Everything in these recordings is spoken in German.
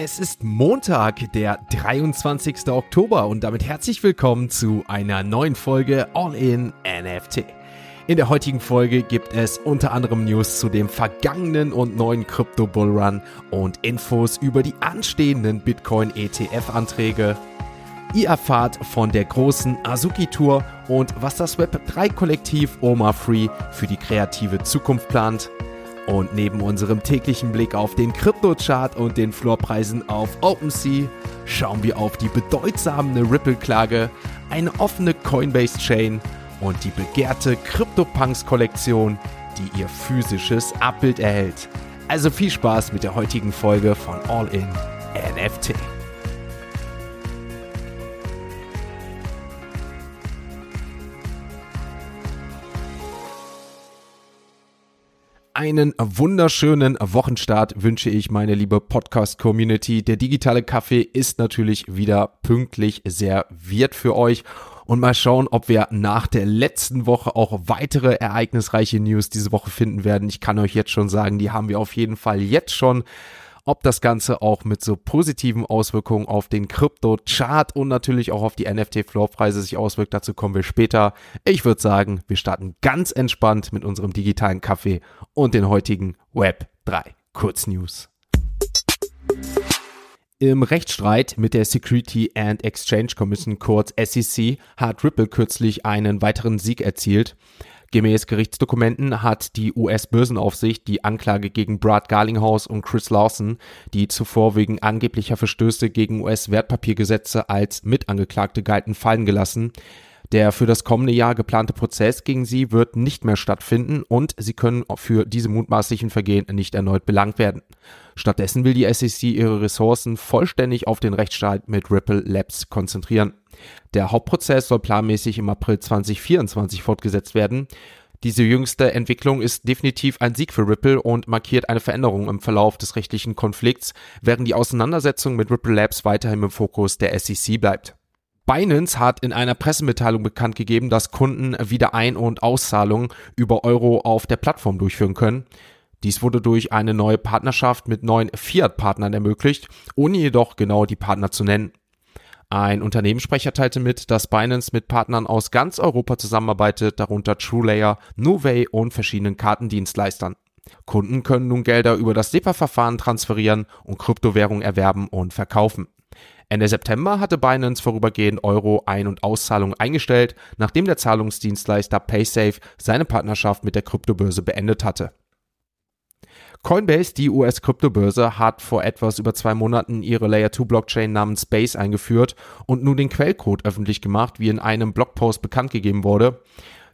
Es ist Montag, der 23. Oktober und damit herzlich willkommen zu einer neuen Folge All in NFT. In der heutigen Folge gibt es unter anderem News zu dem vergangenen und neuen Crypto Bull Run und Infos über die anstehenden Bitcoin ETF Anträge. Ihr erfahrt von der großen Azuki Tour und was das Web 3 Kollektiv Oma Free für die kreative Zukunft plant. Und neben unserem täglichen Blick auf den Kryptochart und den Floorpreisen auf OpenSea schauen wir auf die bedeutsame Ripple-Klage, eine offene Coinbase-Chain und die begehrte CryptoPunks-Kollektion, die ihr physisches Abbild erhält. Also viel Spaß mit der heutigen Folge von All In NFT. Einen wunderschönen Wochenstart wünsche ich meine liebe Podcast-Community. Der digitale Kaffee ist natürlich wieder pünktlich serviert für euch. Und mal schauen, ob wir nach der letzten Woche auch weitere ereignisreiche News diese Woche finden werden. Ich kann euch jetzt schon sagen, die haben wir auf jeden Fall jetzt schon ob das Ganze auch mit so positiven Auswirkungen auf den Krypto-Chart und natürlich auch auf die NFT-Floorpreise sich auswirkt, dazu kommen wir später. Ich würde sagen, wir starten ganz entspannt mit unserem digitalen Kaffee und den heutigen Web 3 Kurznews. Im Rechtsstreit mit der Security and Exchange Commission kurz SEC hat Ripple kürzlich einen weiteren Sieg erzielt. Gemäß Gerichtsdokumenten hat die US-Börsenaufsicht die Anklage gegen Brad Garlinghouse und Chris Lawson, die zuvor wegen angeblicher Verstöße gegen US-Wertpapiergesetze als Mitangeklagte galten, fallen gelassen. Der für das kommende Jahr geplante Prozess gegen sie wird nicht mehr stattfinden und sie können für diese mutmaßlichen Vergehen nicht erneut belangt werden. Stattdessen will die SEC ihre Ressourcen vollständig auf den Rechtsstreit mit Ripple Labs konzentrieren. Der Hauptprozess soll planmäßig im April 2024 fortgesetzt werden. Diese jüngste Entwicklung ist definitiv ein Sieg für Ripple und markiert eine Veränderung im Verlauf des rechtlichen Konflikts, während die Auseinandersetzung mit Ripple Labs weiterhin im Fokus der SEC bleibt. Binance hat in einer Pressemitteilung bekannt gegeben, dass Kunden wieder Ein- und Auszahlungen über Euro auf der Plattform durchführen können. Dies wurde durch eine neue Partnerschaft mit neuen Fiat-Partnern ermöglicht, ohne jedoch genau die Partner zu nennen. Ein Unternehmenssprecher teilte mit, dass Binance mit Partnern aus ganz Europa zusammenarbeitet, darunter TrueLayer, Nuvei und verschiedenen Kartendienstleistern. Kunden können nun Gelder über das SEPA-Verfahren transferieren und Kryptowährungen erwerben und verkaufen. Ende September hatte Binance vorübergehend Euro Ein- und Auszahlungen eingestellt, nachdem der Zahlungsdienstleister PaySafe seine Partnerschaft mit der Kryptobörse beendet hatte. Coinbase, die US-Kryptobörse, hat vor etwas über zwei Monaten ihre Layer-2-Blockchain namens Base eingeführt und nun den Quellcode öffentlich gemacht, wie in einem Blogpost bekannt gegeben wurde.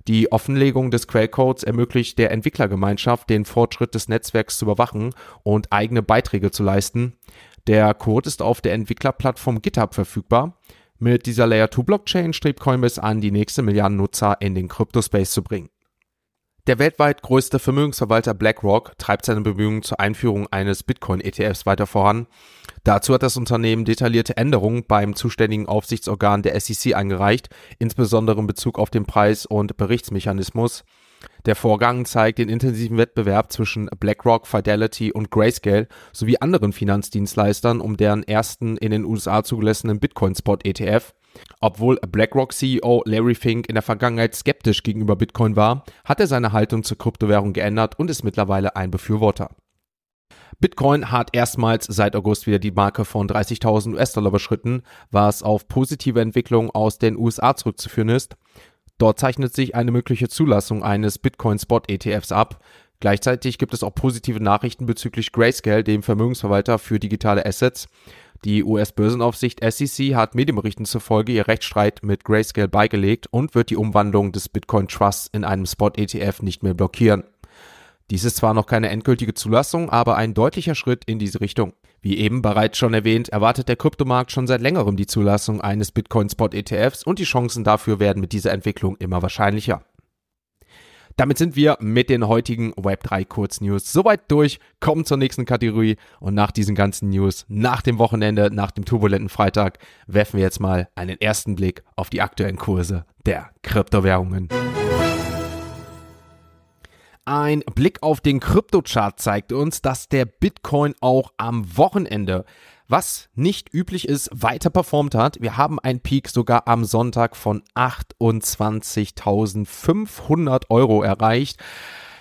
Die Offenlegung des Quellcodes ermöglicht der Entwicklergemeinschaft, den Fortschritt des Netzwerks zu überwachen und eigene Beiträge zu leisten. Der Code ist auf der Entwicklerplattform GitHub verfügbar. Mit dieser Layer-2-Blockchain strebt Coinbase an, die nächste Milliarden Nutzer in den Kryptospace zu bringen. Der weltweit größte Vermögensverwalter BlackRock treibt seine Bemühungen zur Einführung eines Bitcoin-ETFs weiter voran. Dazu hat das Unternehmen detaillierte Änderungen beim zuständigen Aufsichtsorgan der SEC eingereicht, insbesondere in Bezug auf den Preis- und Berichtsmechanismus. Der Vorgang zeigt den intensiven Wettbewerb zwischen BlackRock, Fidelity und Grayscale sowie anderen Finanzdienstleistern um deren ersten in den USA zugelassenen Bitcoin-Spot-ETF. Obwohl BlackRock-CEO Larry Fink in der Vergangenheit skeptisch gegenüber Bitcoin war, hat er seine Haltung zur Kryptowährung geändert und ist mittlerweile ein Befürworter. Bitcoin hat erstmals seit August wieder die Marke von 30.000 US-Dollar überschritten, was auf positive Entwicklungen aus den USA zurückzuführen ist. Dort zeichnet sich eine mögliche Zulassung eines Bitcoin-Spot-ETFs ab. Gleichzeitig gibt es auch positive Nachrichten bezüglich Grayscale, dem Vermögensverwalter für digitale Assets. Die US-Börsenaufsicht SEC hat Medienberichten zufolge ihr Rechtsstreit mit Grayscale beigelegt und wird die Umwandlung des Bitcoin Trusts in einem Spot-ETF nicht mehr blockieren. Dies ist zwar noch keine endgültige Zulassung, aber ein deutlicher Schritt in diese Richtung. Wie eben bereits schon erwähnt, erwartet der Kryptomarkt schon seit längerem die Zulassung eines Bitcoin Spot ETFs und die Chancen dafür werden mit dieser Entwicklung immer wahrscheinlicher. Damit sind wir mit den heutigen Web3 Kurznews soweit durch, kommen zur nächsten Kategorie und nach diesen ganzen News, nach dem Wochenende, nach dem turbulenten Freitag, werfen wir jetzt mal einen ersten Blick auf die aktuellen Kurse der Kryptowährungen. Ein Blick auf den Kryptochart zeigt uns, dass der Bitcoin auch am Wochenende was nicht üblich ist, weiter performt hat. Wir haben einen Peak sogar am Sonntag von 28.500 Euro erreicht.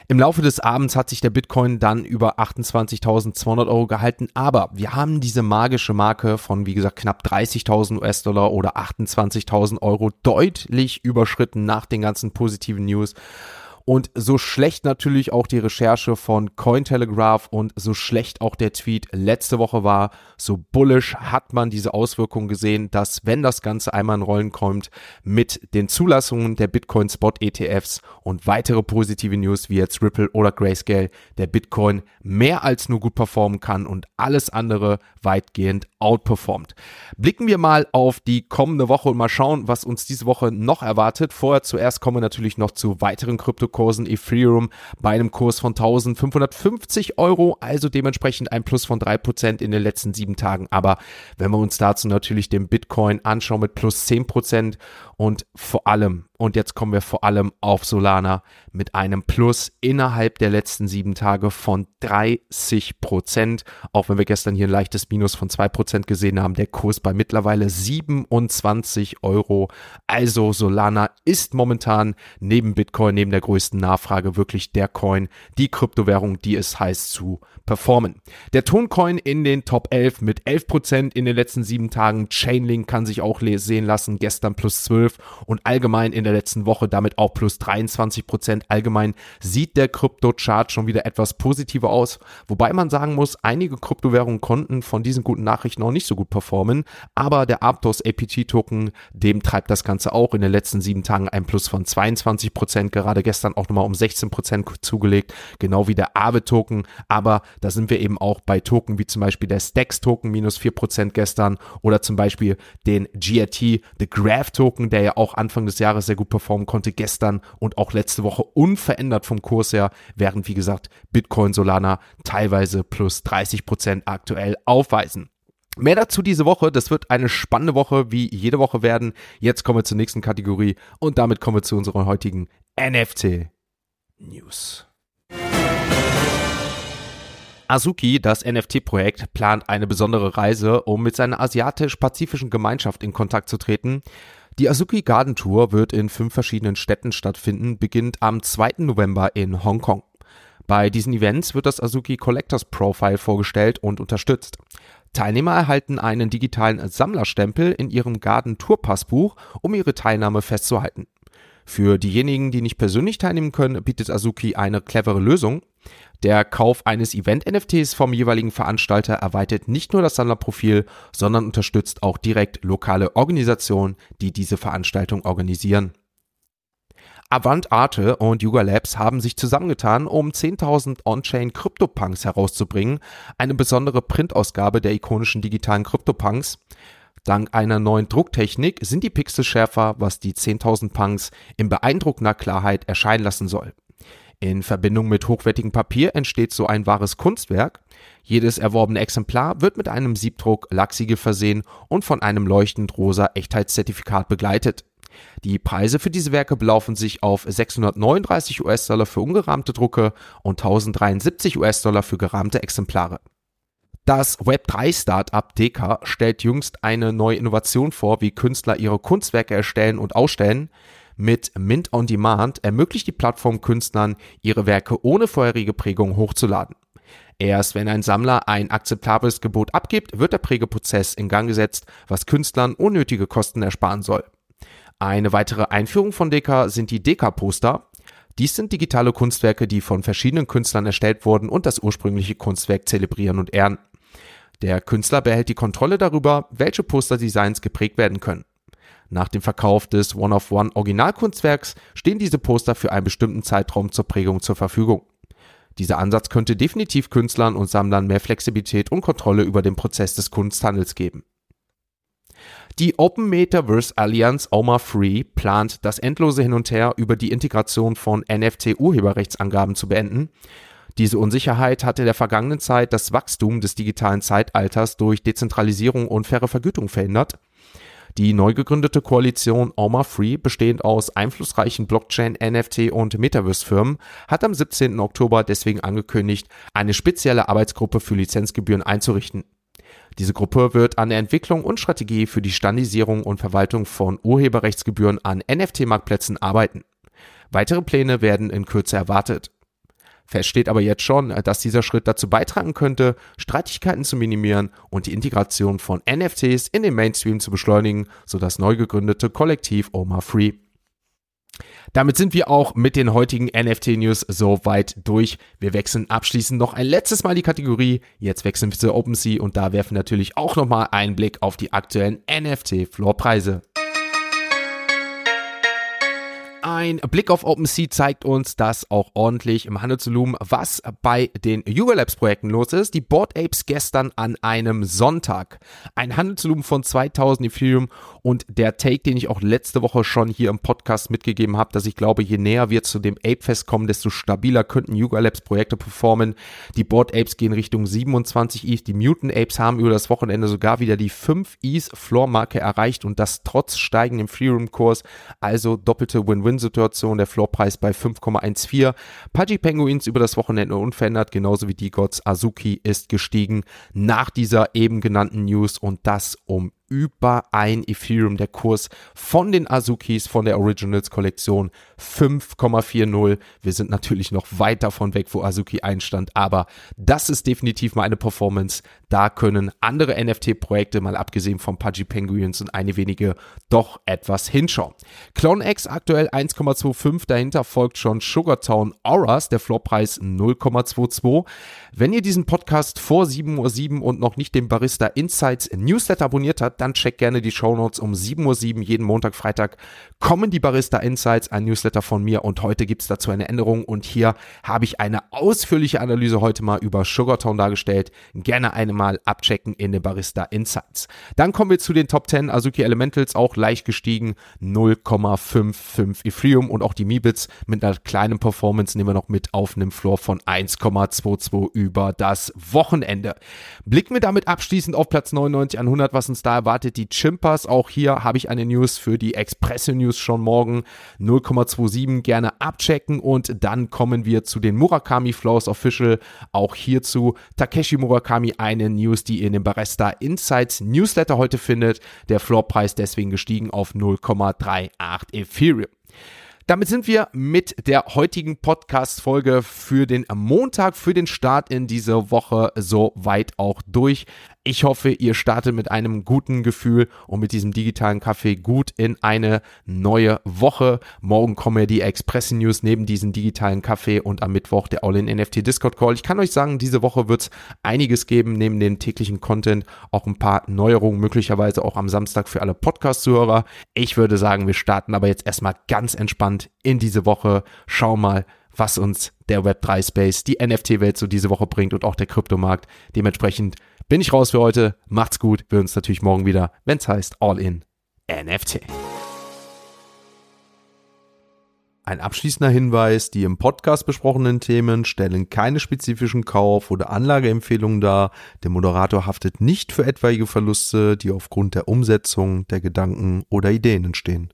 Im Laufe des Abends hat sich der Bitcoin dann über 28.200 Euro gehalten, aber wir haben diese magische Marke von, wie gesagt, knapp 30.000 US-Dollar oder 28.000 Euro deutlich überschritten nach den ganzen positiven News. Und so schlecht natürlich auch die Recherche von Cointelegraph und so schlecht auch der Tweet letzte Woche war, so bullish hat man diese Auswirkungen gesehen, dass wenn das Ganze einmal in Rollen kommt mit den Zulassungen der Bitcoin Spot ETFs und weitere positive News wie jetzt Ripple oder Grayscale, der Bitcoin mehr als nur gut performen kann und alles andere weitgehend outperformt. Blicken wir mal auf die kommende Woche und mal schauen, was uns diese Woche noch erwartet. Vorher zuerst kommen wir natürlich noch zu weiteren Kryptokursen. Ethereum bei einem Kurs von 1550 Euro, also dementsprechend ein Plus von 3% in den letzten sieben Tagen. Aber wenn wir uns dazu natürlich den Bitcoin anschauen mit plus 10% und vor allem, und jetzt kommen wir vor allem auf Solana mit einem Plus innerhalb der letzten sieben Tage von 30 Prozent. Auch wenn wir gestern hier ein leichtes Minus von zwei Prozent gesehen haben, der Kurs bei mittlerweile 27 Euro. Also Solana ist momentan neben Bitcoin, neben der größten Nachfrage wirklich der Coin, die Kryptowährung, die es heißt zu performen. Der Toncoin in den Top 11 mit 11 Prozent in den letzten sieben Tagen. Chainlink kann sich auch sehen lassen, gestern plus 12 und allgemein in der letzten Woche damit auch plus 23 Prozent. Allgemein sieht der Krypto-Chart schon wieder etwas positiver aus, wobei man sagen muss, einige Kryptowährungen konnten von diesen guten Nachrichten noch nicht so gut performen, aber der Aptos APT-Token, dem treibt das Ganze auch in den letzten sieben Tagen ein Plus von 22 Prozent, gerade gestern auch nochmal um 16 Prozent zugelegt, genau wie der Aave-Token, aber da sind wir eben auch bei Token wie zum Beispiel der Stacks-Token minus 4 Prozent gestern oder zum Beispiel den GRT, The Graph-Token, der ja auch Anfang des Jahres sehr gut performen konnte, gestern und auch letzte Woche unverändert vom Kurs her, während wie gesagt Bitcoin Solana teilweise plus 30 Prozent aktuell aufweisen. Mehr dazu diese Woche. Das wird eine spannende Woche, wie jede Woche werden. Jetzt kommen wir zur nächsten Kategorie und damit kommen wir zu unserer heutigen NFT News. Azuki, das NFT-Projekt, plant eine besondere Reise, um mit seiner asiatisch-pazifischen Gemeinschaft in Kontakt zu treten. Die Azuki Garden Tour wird in fünf verschiedenen Städten stattfinden, beginnt am 2. November in Hongkong. Bei diesen Events wird das Azuki Collectors Profile vorgestellt und unterstützt. Teilnehmer erhalten einen digitalen Sammlerstempel in ihrem Garden Tour Passbuch, um ihre Teilnahme festzuhalten. Für diejenigen, die nicht persönlich teilnehmen können, bietet Azuki eine clevere Lösung. Der Kauf eines Event-NFTs vom jeweiligen Veranstalter erweitert nicht nur das Sammlerprofil, sondern unterstützt auch direkt lokale Organisationen, die diese Veranstaltung organisieren. Avant Arte und Yuga Labs haben sich zusammengetan, um 10.000 On-Chain CryptoPunks herauszubringen, eine besondere Printausgabe der ikonischen digitalen CryptoPunks. Dank einer neuen Drucktechnik sind die Pixel schärfer, was die 10.000 Punks in beeindruckender Klarheit erscheinen lassen soll. In Verbindung mit hochwertigem Papier entsteht so ein wahres Kunstwerk. Jedes erworbene Exemplar wird mit einem Siebdruck Lachsiegel versehen und von einem leuchtend rosa Echtheitszertifikat begleitet. Die Preise für diese Werke belaufen sich auf 639 US-Dollar für ungerahmte Drucke und 1073 US-Dollar für gerahmte Exemplare. Das Web3-Startup Deka stellt jüngst eine neue Innovation vor, wie Künstler ihre Kunstwerke erstellen und ausstellen. Mit Mint on Demand ermöglicht die Plattform Künstlern, ihre Werke ohne vorherige Prägung hochzuladen. Erst wenn ein Sammler ein akzeptables Gebot abgibt, wird der Prägeprozess in Gang gesetzt, was Künstlern unnötige Kosten ersparen soll. Eine weitere Einführung von Deka sind die Deka-Poster. Dies sind digitale Kunstwerke, die von verschiedenen Künstlern erstellt wurden und das ursprüngliche Kunstwerk zelebrieren und ehren. Der Künstler behält die Kontrolle darüber, welche Posterdesigns geprägt werden können. Nach dem Verkauf des One-of-One-Originalkunstwerks stehen diese Poster für einen bestimmten Zeitraum zur Prägung zur Verfügung. Dieser Ansatz könnte definitiv Künstlern und Sammlern mehr Flexibilität und Kontrolle über den Prozess des Kunsthandels geben. Die Open Metaverse Alliance OMA Free plant, das endlose Hin und Her über die Integration von NFT-Urheberrechtsangaben zu beenden. Diese Unsicherheit hat in der vergangenen Zeit das Wachstum des digitalen Zeitalters durch Dezentralisierung und faire Vergütung verhindert. Die neu gegründete Koalition Oma Free, bestehend aus einflussreichen Blockchain, NFT und Metaverse-Firmen, hat am 17. Oktober deswegen angekündigt, eine spezielle Arbeitsgruppe für Lizenzgebühren einzurichten. Diese Gruppe wird an der Entwicklung und Strategie für die Standardisierung und Verwaltung von Urheberrechtsgebühren an NFT-Marktplätzen arbeiten. Weitere Pläne werden in Kürze erwartet. Fest steht aber jetzt schon, dass dieser Schritt dazu beitragen könnte, Streitigkeiten zu minimieren und die Integration von NFTs in den Mainstream zu beschleunigen, so das neu gegründete Kollektiv Oma Free. Damit sind wir auch mit den heutigen NFT-News soweit durch. Wir wechseln abschließend noch ein letztes Mal die Kategorie. Jetzt wechseln wir zu OpenSea und da werfen natürlich auch nochmal einen Blick auf die aktuellen NFT-Floorpreise. Ein Blick auf OpenSea zeigt uns, dass auch ordentlich im Handelsvolumen was bei den Yuga Labs Projekten los ist. Die Board Apes gestern an einem Sonntag. Ein Handelsvolumen von 2000 Ethereum und der Take, den ich auch letzte Woche schon hier im Podcast mitgegeben habe, dass ich glaube, je näher wir zu dem Ape Fest kommen, desto stabiler könnten Yuga Labs Projekte performen. Die Board Apes gehen Richtung 27 ETH. Die Mutant Apes haben über das Wochenende sogar wieder die 5 ETH Floor Marke erreicht und das trotz steigendem Freeroom Kurs. Also doppelte Win-Win Win-Situation, der Floorpreis bei 5,14. Pudgy Penguins über das Wochenende unverändert, genauso wie die Gods Azuki ist gestiegen nach dieser eben genannten News und das um über ein Ethereum. Der Kurs von den Azukis, von der Originals Kollektion 5,40. Wir sind natürlich noch weit davon weg, wo Azuki einstand, aber das ist definitiv mal eine Performance. Da können andere NFT-Projekte, mal abgesehen von Pudgy Penguins und eine wenige, doch etwas hinschauen. CloneX aktuell 1,25, dahinter folgt schon Sugartown Auras, der Floorpreis 0,22. Wenn ihr diesen Podcast vor 7.07 Uhr und noch nicht den Barista Insights Newsletter abonniert habt, dann checkt gerne die Shownotes um 7.07 Uhr jeden Montag, Freitag kommen die Barista Insights, ein Newsletter von mir und heute gibt es dazu eine Änderung und hier habe ich eine ausführliche Analyse heute mal über Sugartown dargestellt. Gerne eine mal abchecken in den Barista Insights. Dann kommen wir zu den Top 10 Azuki Elementals, auch leicht gestiegen, 0,55 Ethereum und auch die Mibits mit einer kleinen Performance nehmen wir noch mit auf einem Floor von 1,22 über das Wochenende. Blicken wir damit abschließend auf Platz 99 an 100, was uns da erwartet. Die Chimpers, auch hier habe ich eine News für die Express News schon morgen 0,27 gerne abchecken und dann kommen wir zu den Murakami Flows Official. Auch hierzu Takeshi Murakami eine News, die ihr in dem Barista Insights Newsletter heute findet. Der Floorpreis deswegen gestiegen auf 0,38 Ethereum. Damit sind wir mit der heutigen Podcast-Folge für den Montag, für den Start in diese Woche soweit auch durch. Ich hoffe, ihr startet mit einem guten Gefühl und mit diesem digitalen Kaffee gut in eine neue Woche. Morgen kommen ja die Express News neben diesem digitalen Kaffee und am Mittwoch der All-in NFT Discord Call. Ich kann euch sagen, diese Woche wird es einiges geben, neben dem täglichen Content auch ein paar Neuerungen, möglicherweise auch am Samstag für alle Podcast-Zuhörer. Ich würde sagen, wir starten aber jetzt erstmal ganz entspannt in diese Woche. Schau mal, was uns der Web3 Space, die NFT-Welt so diese Woche bringt und auch der Kryptomarkt. Dementsprechend bin ich raus für heute. Macht's gut. Wir uns natürlich morgen wieder, wenn's heißt All in NFT. Ein abschließender Hinweis, die im Podcast besprochenen Themen stellen keine spezifischen Kauf- oder Anlageempfehlungen dar. Der Moderator haftet nicht für etwaige Verluste, die aufgrund der Umsetzung der Gedanken oder Ideen entstehen.